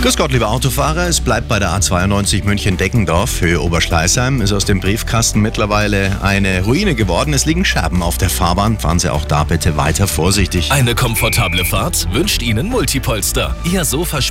Grüß Gott, liebe Autofahrer. Es bleibt bei der A92 München-Deckendorf. Höhe Oberschleißheim ist aus dem Briefkasten mittlerweile eine Ruine geworden. Es liegen Scherben auf der Fahrbahn. Fahren Sie auch da bitte weiter vorsichtig. Eine komfortable Fahrt wünscht Ihnen Multipolster. Ihr Sofa